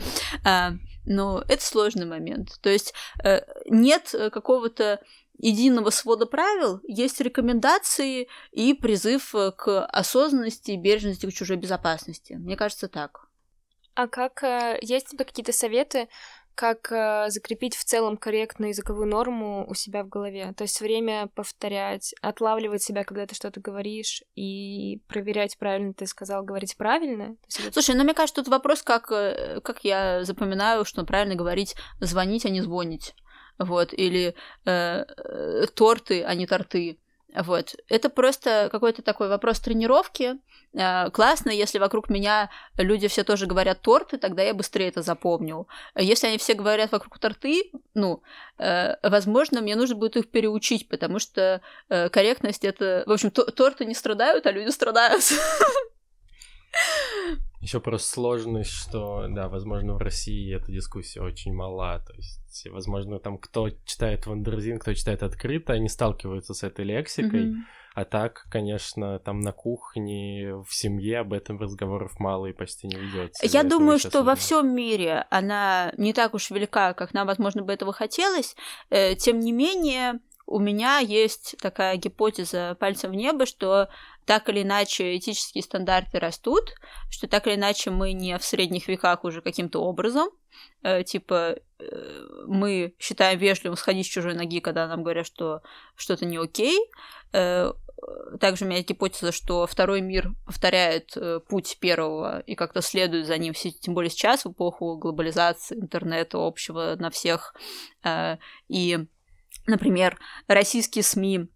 А, но это сложный момент. То есть э, нет э, какого-то единого свода правил, есть рекомендации и призыв э, к осознанности и бережности к чужой безопасности. Мне кажется, так. А как э, есть у тебя какие-то советы, как э, закрепить в целом корректную языковую норму у себя в голове? То есть время повторять, отлавливать себя, когда ты что-то говоришь, и проверять, правильно ты сказал, говорить правильно. Есть это- Слушай, ну мне кажется, тут вопрос, как, э, как я запоминаю, что правильно говорить звонить, а не звонить. Вот, или э, э, торты, а не торты. Вот. Это просто какой-то такой вопрос тренировки. Э, классно, если вокруг меня люди все тоже говорят торты, тогда я быстрее это запомню. Если они все говорят вокруг торты, ну, э, возможно, мне нужно будет их переучить, потому что э, корректность это... В общем, то- торты не страдают, а люди страдают. Еще просто сложность, что, да, возможно, в России эта дискуссия очень мала. То есть, возможно, там кто читает Wonderzine, кто читает Открытых, они сталкиваются с этой лексикой. Mm-hmm. А так, конечно, там на кухне, в семье об этом разговоров мало и почти не ведется. Я думаю, что во всем мире она не так уж велика, как нам, возможно, бы этого хотелось. Э, тем не менее, у меня есть такая гипотеза пальцем в небо, что так или иначе этические стандарты растут, что так или иначе мы не в средних веках уже каким-то образом, э, типа э, мы считаем вежливым сходить с чужой ноги, когда нам говорят, что что-то не окей. Э, также у меня есть гипотеза, что второй мир повторяет э, путь первого и как-то следует за ним, тем более сейчас, в эпоху глобализации, интернета общего на всех. Э, и, например, российские СМИ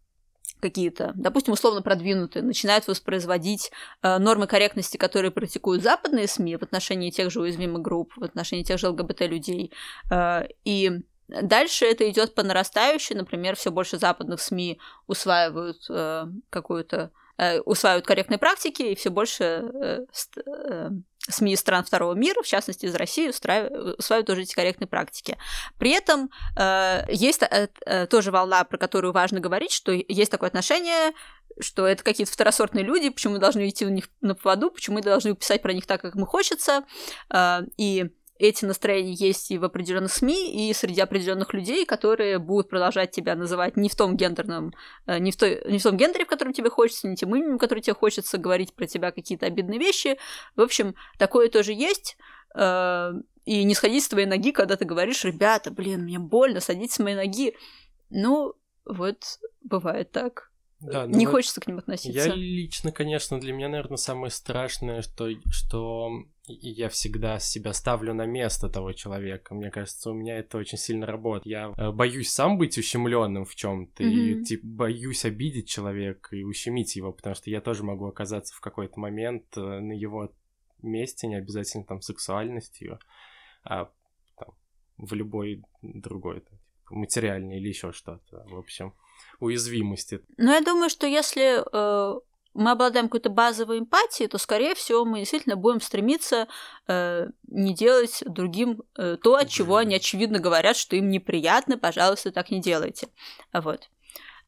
какие-то, допустим, условно продвинутые, начинают воспроизводить э, нормы корректности, которые практикуют западные СМИ в отношении тех же уязвимых групп, в отношении тех же ЛГБТ-людей. Э, и дальше это идет по нарастающей, например, все больше западных СМИ усваивают э, какую-то э, усваивают корректные практики, и все больше э, э, СМИ стран второго мира, в частности из России, усваивают тоже эти корректные практики. При этом э, есть э, э, тоже волна, про которую важно говорить, что есть такое отношение, что это какие-то второсортные люди, почему мы должны идти у них на поводу, почему мы должны писать про них так, как мы хочется, э, и эти настроения есть и в определенных СМИ, и среди определенных людей, которые будут продолжать тебя называть не в том гендерном, э, не в, той, не в том гендере, в котором тебе хочется, не тем именем, который тебе хочется, говорить про тебя какие-то обидные вещи. В общем, такое тоже есть. Э, и не сходить с твоей ноги, когда ты говоришь, ребята, блин, мне больно, садить с моей ноги. Ну, вот бывает так. Да, ну не хочется к ним относиться. Я лично, конечно, для меня, наверное, самое страшное, что, что я всегда себя ставлю на место того человека. Мне кажется, у меня это очень сильно работает. Я э, боюсь сам быть ущемленным в чем-то mm-hmm. и типа, боюсь обидеть человека и ущемить его, потому что я тоже могу оказаться в какой-то момент э, на его месте, не обязательно там сексуальностью, а там, в любой другой, там, типа, материальной или еще что-то. В общем, уязвимости. Ну, я думаю, что если э, мы обладаем какой-то базовой эмпатией, то, скорее всего, мы действительно будем стремиться э, не делать другим э, то, от чего они очевидно говорят, что им неприятно, пожалуйста, так не делайте. Вот.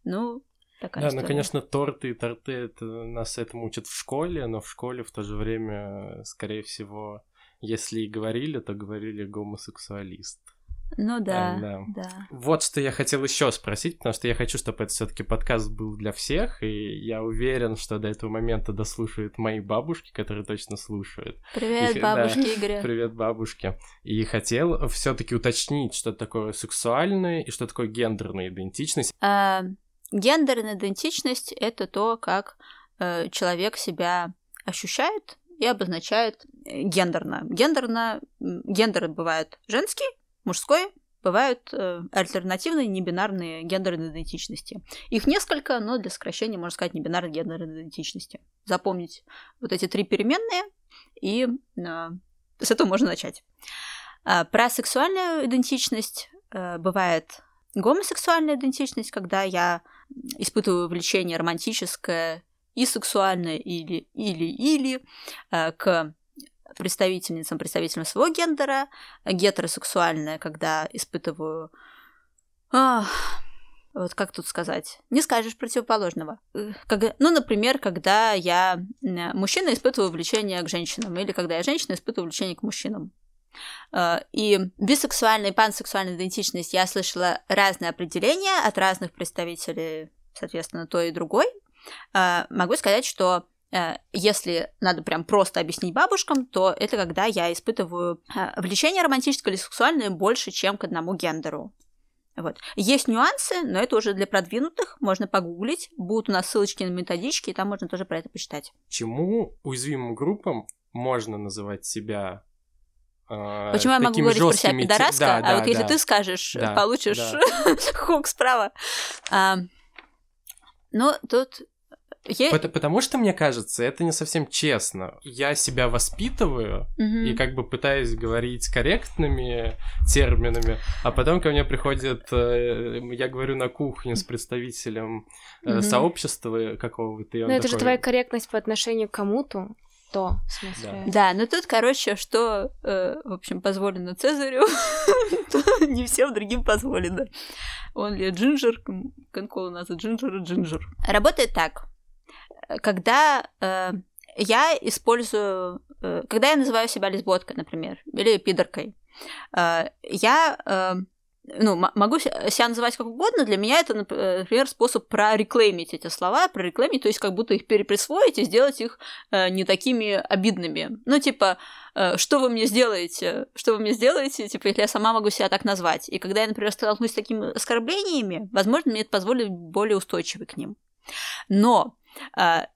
Ну, такая Да, история. ну, конечно, торты и торты это, нас этому учат в школе, но в школе в то же время, скорее всего, если и говорили, то говорили гомосексуалист. Ну да, да, да. Вот что я хотел еще спросить, потому что я хочу, чтобы это все-таки подкаст был для всех, и я уверен, что до этого момента дослушают мои бабушки, которые точно слушают. Привет, и, бабушки да, Игоря. Привет, бабушки. И хотел все-таки уточнить, что такое сексуальная и что такое гендерная идентичность. А, гендерная идентичность это то, как э, человек себя ощущает и обозначает э, гендерно. Гендерно, гендер бывает женский, мужской, бывают э, альтернативные небинарные гендерные идентичности. Их несколько, но для сокращения можно сказать небинарные гендерные идентичности. Запомнить вот эти три переменные, и э, с этого можно начать. А, про сексуальную идентичность э, бывает гомосексуальная идентичность, когда я испытываю влечение романтическое и сексуальное или или или э, к представительницам, представителям своего гендера, гетеросексуальная, когда испытываю... Ах, вот как тут сказать? Не скажешь противоположного. Как, ну, например, когда я мужчина испытываю влечение к женщинам, или когда я женщина испытываю влечение к мужчинам. А, и бисексуальная и пансексуальная идентичность я слышала разные определения от разных представителей, соответственно, той и другой. А, могу сказать, что Э, если надо прям просто объяснить бабушкам, то это когда я испытываю э, влечение романтическое или сексуальное больше, чем к одному гендеру. Вот. Есть нюансы, но это уже для продвинутых, можно погуглить. Будут у нас ссылочки на методички, и там можно тоже про это почитать. Чему уязвимым группам можно называть себя э, Почему я могу говорить про себя пидораска, да, а да, вот если да. ты скажешь, да, получишь да. хук справа. А, ну, тут я... Потому что, мне кажется, это не совсем честно. Я себя воспитываю угу. и как бы пытаюсь говорить корректными терминами, а потом ко мне приходит, э, я говорю на кухне с представителем угу. сообщества какого-то. Но это такой... же твоя корректность по отношению к кому-то. что, в смысле? Да, ну тут, короче, что, э, в общем, позволено Цезарю, то не всем другим позволено. Он ли джинджер, конкол у нас джинджер и джинджер. Работает так. Когда э, я использую... Э, когда я называю себя лесботкой, например, или пидоркой, э, я э, ну, могу себя называть как угодно, для меня это, например, способ прореклеймить эти слова, прореклеймить, то есть как будто их переприсвоить и сделать их э, не такими обидными. Ну, типа, э, что вы мне сделаете? Что вы мне сделаете? Типа, если я сама могу себя так назвать. И когда я, например, столкнусь с такими оскорблениями, возможно, мне это позволит более устойчивый к ним. Но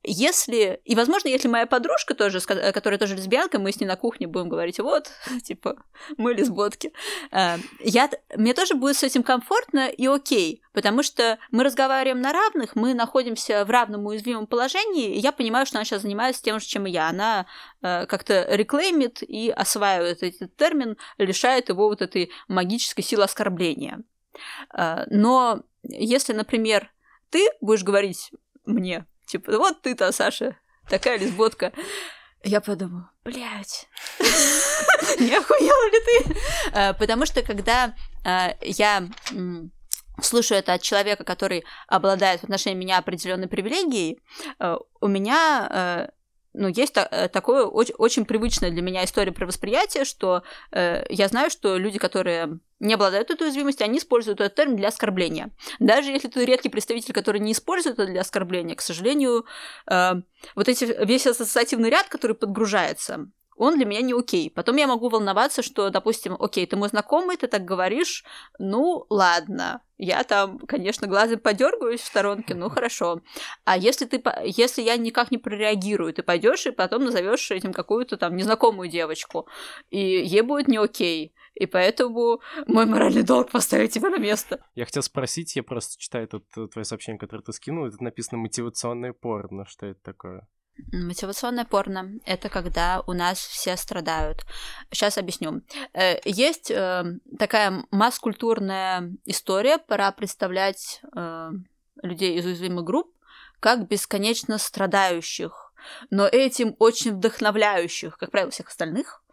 если, и, возможно, если моя подружка тоже, э, которая тоже лесбиянка, мы с ней на кухне будем говорить, вот, типа, мы лесботки, а, я, мне тоже будет с этим комфортно и окей, потому что мы разговариваем на равных, мы находимся в равном уязвимом положении, и я понимаю, что она сейчас занимается тем же, чем и я. Она э, как-то реклеймит и осваивает этот термин, лишает его вот этой магической силы оскорбления. А, но если, например, ты будешь говорить мне, Типа, вот ты-то, Саша, такая лесботка. Я подумаю, блядь, не охуела ли ты? Э, потому что когда э, я слышу это от человека, который обладает в отношении меня определенной привилегией, э, у меня ну, есть та- такое очень, очень привычная для меня история про восприятие, что э, я знаю, что люди, которые не обладают этой уязвимостью, они используют этот термин для оскорбления. Даже если ты редкий представитель, который не использует это для оскорбления, к сожалению, э, вот эти, весь ассоциативный ряд, который подгружается, он для меня не окей. Потом я могу волноваться, что, допустим, окей, ты мой знакомый, ты так говоришь, ну ладно, я там, конечно, глазом подергаюсь в сторонке, ну хорошо. А если ты, если я никак не прореагирую, ты пойдешь и потом назовешь этим какую-то там незнакомую девочку, и ей будет не окей. И поэтому мой моральный долг поставить тебя на место. Я хотел спросить, я просто читаю тут твое сообщение, которое ты скинул, тут написано мотивационное порно. Что это такое? Мотивационное порно — это когда у нас все страдают. Сейчас объясню. Э, есть э, такая масс-культурная история, пора представлять э, людей из уязвимых групп как бесконечно страдающих, но этим очень вдохновляющих, как правило, всех остальных.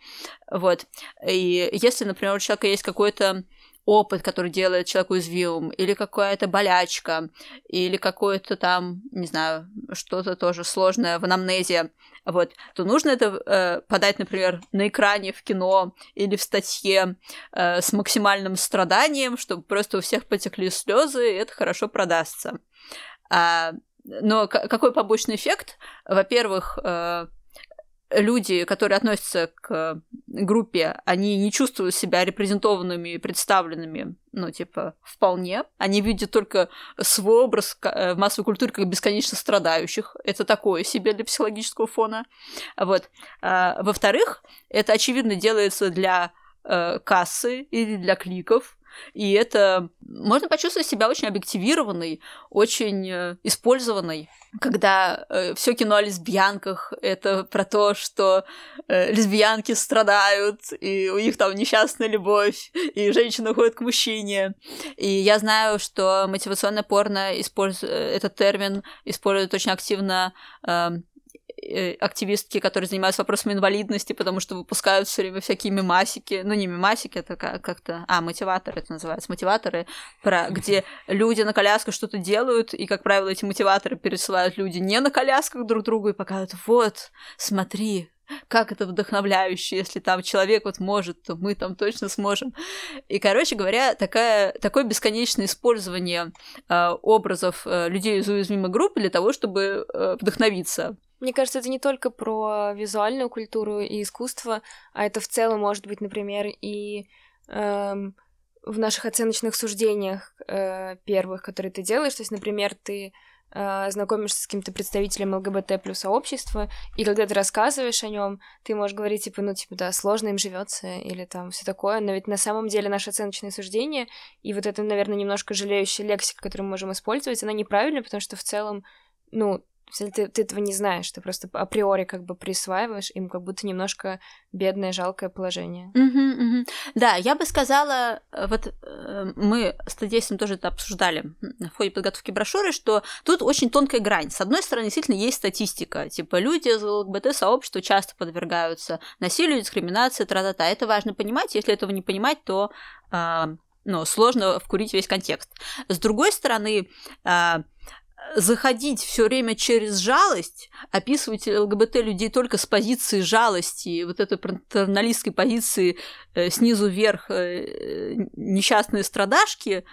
Вот. И если, например, у человека есть какой-то опыт, который делает человека уязвимым, или какая-то болячка, или какое-то там, не знаю, что-то тоже сложное в анамнезе, вот, то нужно это э, подать, например, на экране в кино или в статье э, с максимальным страданием, чтобы просто у всех потекли слезы, и это хорошо продастся. А, но какой побочный эффект? Во-первых, э, люди, которые относятся к группе, они не чувствуют себя репрезентованными представленными, ну, типа, вполне. Они видят только свой образ э, в массовой культуре как бесконечно страдающих. Это такое себе для психологического фона. Вот. А, во-вторых, это, очевидно, делается для э, кассы или для кликов, и это можно почувствовать себя очень объективированной, очень э, использованной, когда э, все кино о лесбиянках это про то, что э, лесбиянки страдают, и у них там несчастная любовь, и женщина уходит к мужчине. И я знаю, что мотивационное порно использует этот термин использует очень активно э, Э, активистки, которые занимаются вопросами инвалидности, потому что выпускают все время всякие мемасики, ну не мемасики, это как-то, а, мотиваторы это называется, мотиваторы, про, где люди на колясках что-то делают, и, как правило, эти мотиваторы пересылают люди не на колясках друг другу и показывают, вот, смотри, как это вдохновляюще, если там человек вот может, то мы там точно сможем. И, короче говоря, такая, такое бесконечное использование э, образов э, людей из уязвимой группы для того, чтобы э, вдохновиться. Мне кажется, это не только про визуальную культуру и искусство, а это в целом может быть, например, и эм, в наших оценочных суждениях э, первых, которые ты делаешь. То есть, например, ты э, знакомишься с каким-то представителем ЛГБТ плюс сообщества, и когда ты рассказываешь о нем, ты можешь говорить, типа, ну, типа, да, сложно им живется или там все такое, но ведь на самом деле наши оценочные суждения и вот это, наверное, немножко жалеющая лексика, которую мы можем использовать, она неправильная, потому что в целом, ну, Ты, ты этого не знаешь, ты просто априори как бы присваиваешь им как будто немножко бедное, жалкое положение. Угу, угу. Да, я бы сказала, э, вот э, мы с Тадеем тоже это обсуждали в ходе подготовки брошюры, что тут очень тонкая грань. С одной стороны, действительно есть статистика, типа люди из ЛГБТ-сообщества часто подвергаются насилию, дискриминации, тра-та-та. Это важно понимать, если этого не понимать, то э, ну, сложно вкурить весь контекст. С другой стороны, э, заходить все время через жалость, описывать ЛГБТ людей только с позиции жалости, вот этой патерналистской позиции э, снизу вверх э, несчастные страдашки,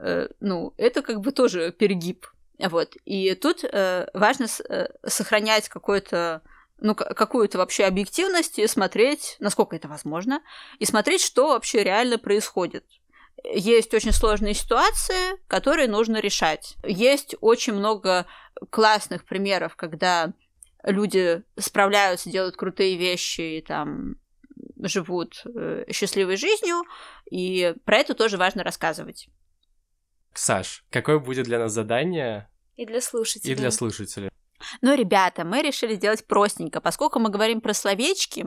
э, ну, это как бы тоже перегиб. Вот. И тут э, важно э, сохранять какой-то ну, какую-то вообще объективность и смотреть, насколько это возможно, и смотреть, что вообще реально происходит есть очень сложные ситуации, которые нужно решать. Есть очень много классных примеров, когда люди справляются, делают крутые вещи и там живут э, счастливой жизнью, и про это тоже важно рассказывать. Саш, какое будет для нас задание? И для слушателей. И для слушателей. Ну, ребята, мы решили сделать простенько. Поскольку мы говорим про словечки,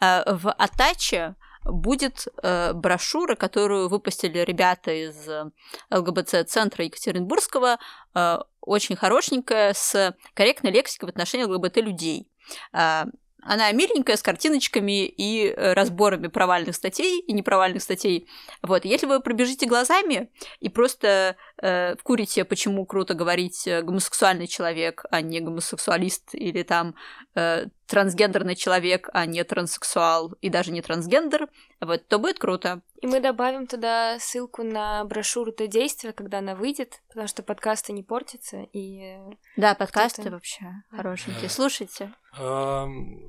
э, в Атаче будет э, брошюра, которую выпустили ребята из э, ЛГБТ-центра Екатеринбургского, э, очень хорошенькая, с корректной лексикой в отношении ЛГБТ-людей. Э, она миленькая, с картиночками и э, разборами провальных статей и непровальных статей. Вот. Если вы пробежите глазами и просто э, вкурите, почему круто говорить э, гомосексуальный человек, а не гомосексуалист, или там э, трансгендерный человек, а не транссексуал и даже не трансгендер, вот, то будет круто. И мы добавим туда ссылку на брошюру «То действие», когда она выйдет, потому что подкасты не портятся, и... Да, подкасты вообще хорошенькие. Слушайте.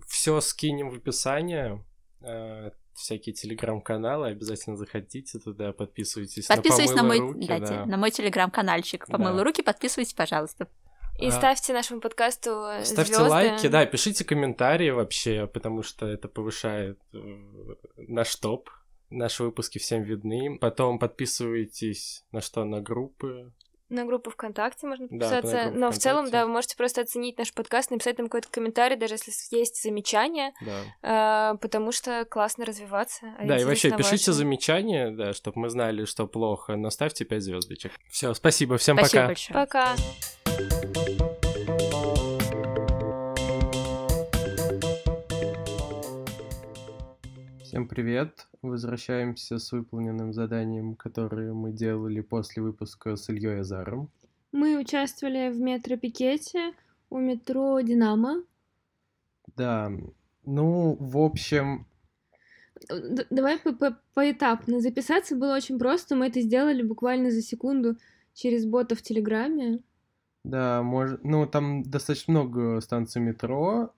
Все скинем в описание э, всякие телеграм-каналы, обязательно заходите туда, подписывайтесь, подписывайтесь на, на мой, руки, да, да. на мой телеграм-канальчик «Помыла да. руки», подписывайтесь, пожалуйста. И а, ставьте нашему подкасту Ставьте звезды. лайки, да, пишите комментарии вообще, потому что это повышает э, наш топ. Наши выпуски всем видны. Потом подписывайтесь на что? На группы. На группу ВКонтакте можно подписаться. Да, но в целом, да, вы можете просто оценить наш подкаст, написать там какой-то комментарий, даже если есть замечания. Да. Э, потому что классно развиваться. А да, и вообще пишите замечания, да, чтобы мы знали, что плохо, но ставьте 5 звездочек. Все, спасибо, всем спасибо пока. Большое. Пока. Всем привет! Возвращаемся с выполненным заданием, которое мы делали после выпуска с Ильей Азаром. Мы участвовали в метропикете у метро «Динамо». Да, ну, в общем... Д давай по -по поэтапно. Записаться было очень просто, мы это сделали буквально за секунду через бота в Телеграме. Да, может, ну там достаточно много станций метро,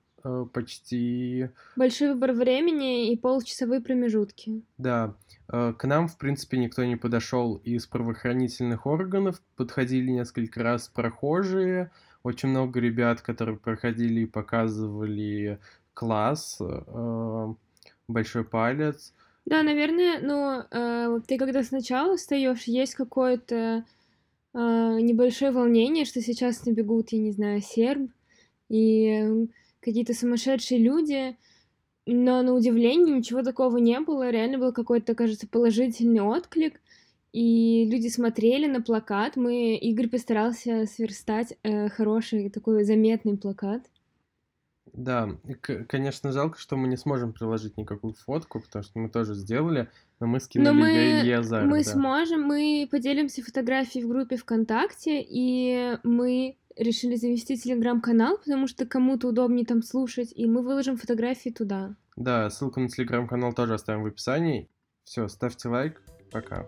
почти... Большой выбор времени и полчасовые промежутки. Да. Э, к нам, в принципе, никто не подошел из правоохранительных органов. Подходили несколько раз прохожие. Очень много ребят, которые проходили и показывали класс, э, большой палец. Да, наверное, ну, э, ты когда сначала встаешь, есть какое-то э, небольшое волнение, что сейчас набегут, я не знаю, серб, и какие-то сумасшедшие люди, но на удивление ничего такого не было. Реально был какой-то, кажется, положительный отклик. И люди смотрели на плакат. Мы Игорь постарался сверстать э, хороший такой заметный плакат. Да, конечно, жалко, что мы не сможем приложить никакую фотку, потому что мы тоже сделали, но мы скинули но мы, Илье Азар, Мы да. сможем, мы поделимся фотографией в группе ВКонтакте, и мы решили завести телеграм-канал, потому что кому-то удобнее там слушать, и мы выложим фотографии туда. Да, ссылку на телеграм-канал тоже оставим в описании. Все, ставьте лайк. Пока.